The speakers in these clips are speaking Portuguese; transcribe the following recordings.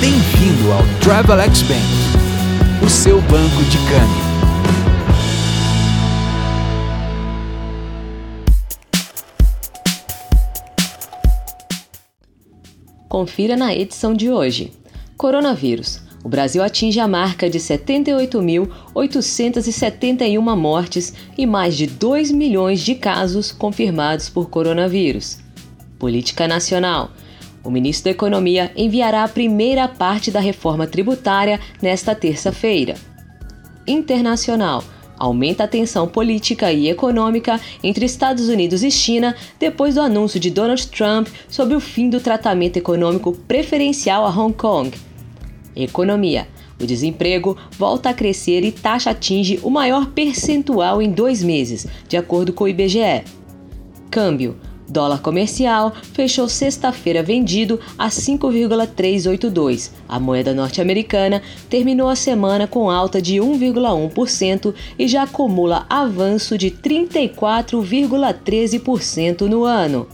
Bem-vindo ao Travelex Bank, o seu banco de câmbio. Confira na edição de hoje. Coronavírus. O Brasil atinge a marca de 78.871 mortes e mais de 2 milhões de casos confirmados por coronavírus. Política Nacional. O ministro da Economia enviará a primeira parte da reforma tributária nesta terça-feira. Internacional aumenta a tensão política e econômica entre Estados Unidos e China depois do anúncio de Donald Trump sobre o fim do tratamento econômico preferencial a Hong Kong. Economia. O desemprego volta a crescer e taxa atinge o maior percentual em dois meses, de acordo com o IBGE. Câmbio. Dólar comercial fechou sexta-feira vendido a 5,382. A moeda norte-americana terminou a semana com alta de 1,1% e já acumula avanço de 34,13% no ano.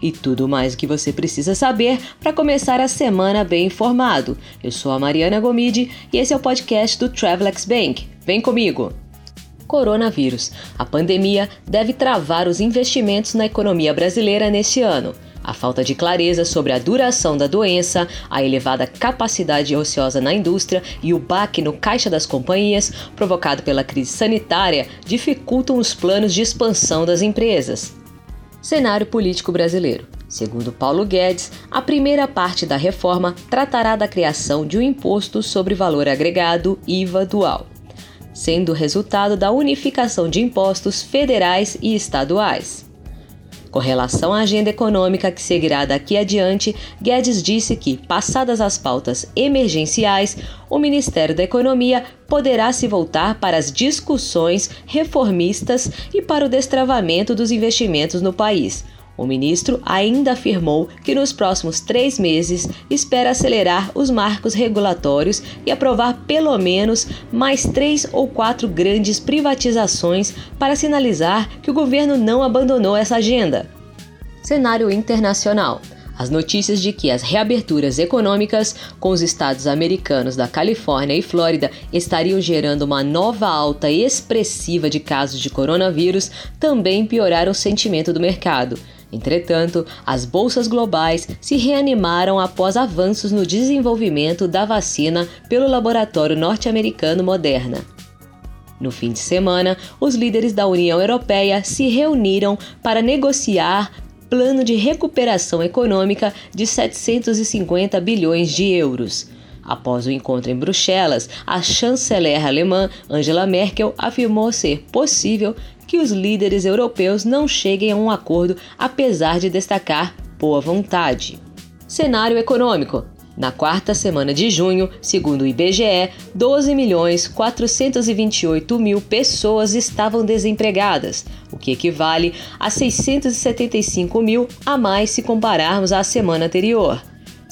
E tudo mais o que você precisa saber para começar a semana bem informado. Eu sou a Mariana Gomide e esse é o podcast do Travelex Bank. Vem comigo! Coronavírus. A pandemia deve travar os investimentos na economia brasileira neste ano. A falta de clareza sobre a duração da doença, a elevada capacidade ociosa na indústria e o baque no caixa das companhias, provocado pela crise sanitária, dificultam os planos de expansão das empresas. Cenário político brasileiro. Segundo Paulo Guedes, a primeira parte da reforma tratará da criação de um imposto sobre valor agregado IVA dual sendo resultado da unificação de impostos federais e estaduais. Com relação à agenda econômica que seguirá daqui adiante, Guedes disse que, passadas as pautas emergenciais, o Ministério da Economia poderá se voltar para as discussões reformistas e para o destravamento dos investimentos no país, o ministro ainda afirmou que nos próximos três meses espera acelerar os marcos regulatórios e aprovar pelo menos mais três ou quatro grandes privatizações para sinalizar que o governo não abandonou essa agenda. Cenário internacional. As notícias de que as reaberturas econômicas com os estados americanos da Califórnia e Flórida estariam gerando uma nova alta expressiva de casos de coronavírus também pioraram o sentimento do mercado. Entretanto, as bolsas globais se reanimaram após avanços no desenvolvimento da vacina pelo laboratório norte-americano Moderna. No fim de semana, os líderes da União Europeia se reuniram para negociar plano de recuperação econômica de 750 bilhões de euros. Após o encontro em Bruxelas, a chanceler alemã Angela Merkel afirmou ser possível que os líderes europeus não cheguem a um acordo, apesar de destacar boa vontade. Cenário econômico. Na quarta semana de junho, segundo o IBGE, 12 milhões 428 mil pessoas estavam desempregadas, o que equivale a 675 mil a mais se compararmos à semana anterior.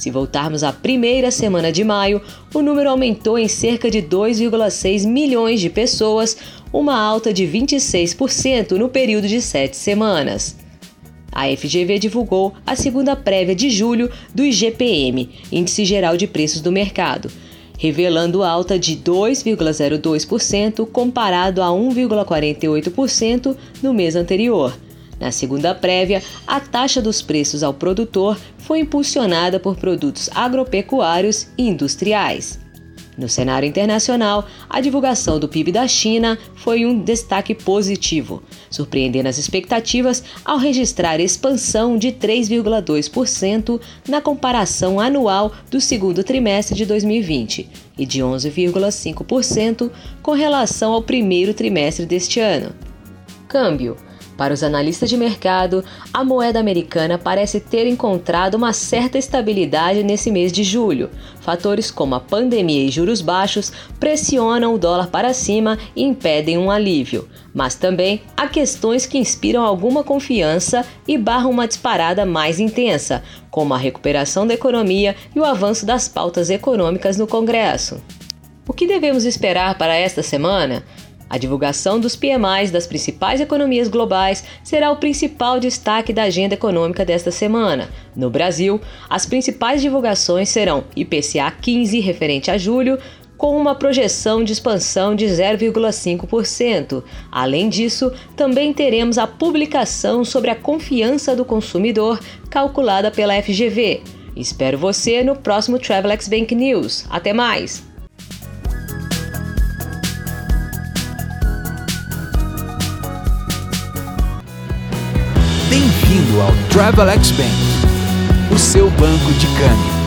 Se voltarmos à primeira semana de maio, o número aumentou em cerca de 2,6 milhões de pessoas, uma alta de 26% no período de sete semanas. A FGV divulgou a segunda prévia de julho do IGPM, Índice Geral de Preços do Mercado, revelando alta de 2,02% comparado a 1,48% no mês anterior. Na segunda prévia, a taxa dos preços ao produtor foi impulsionada por produtos agropecuários e industriais. No cenário internacional, a divulgação do PIB da China foi um destaque positivo, surpreendendo as expectativas ao registrar expansão de 3,2% na comparação anual do segundo trimestre de 2020 e de 11,5% com relação ao primeiro trimestre deste ano. Câmbio para os analistas de mercado, a moeda americana parece ter encontrado uma certa estabilidade nesse mês de julho. Fatores como a pandemia e juros baixos pressionam o dólar para cima e impedem um alívio. Mas também há questões que inspiram alguma confiança e barram uma disparada mais intensa, como a recuperação da economia e o avanço das pautas econômicas no Congresso. O que devemos esperar para esta semana? A divulgação dos PMIs das principais economias globais será o principal destaque da agenda econômica desta semana. No Brasil, as principais divulgações serão IPCA 15, referente a julho, com uma projeção de expansão de 0,5%. Além disso, também teremos a publicação sobre a confiança do consumidor, calculada pela FGV. Espero você no próximo Travelex Bank News. Até mais! Bem-vindo ao Travelex Bank, o seu banco de câmbio.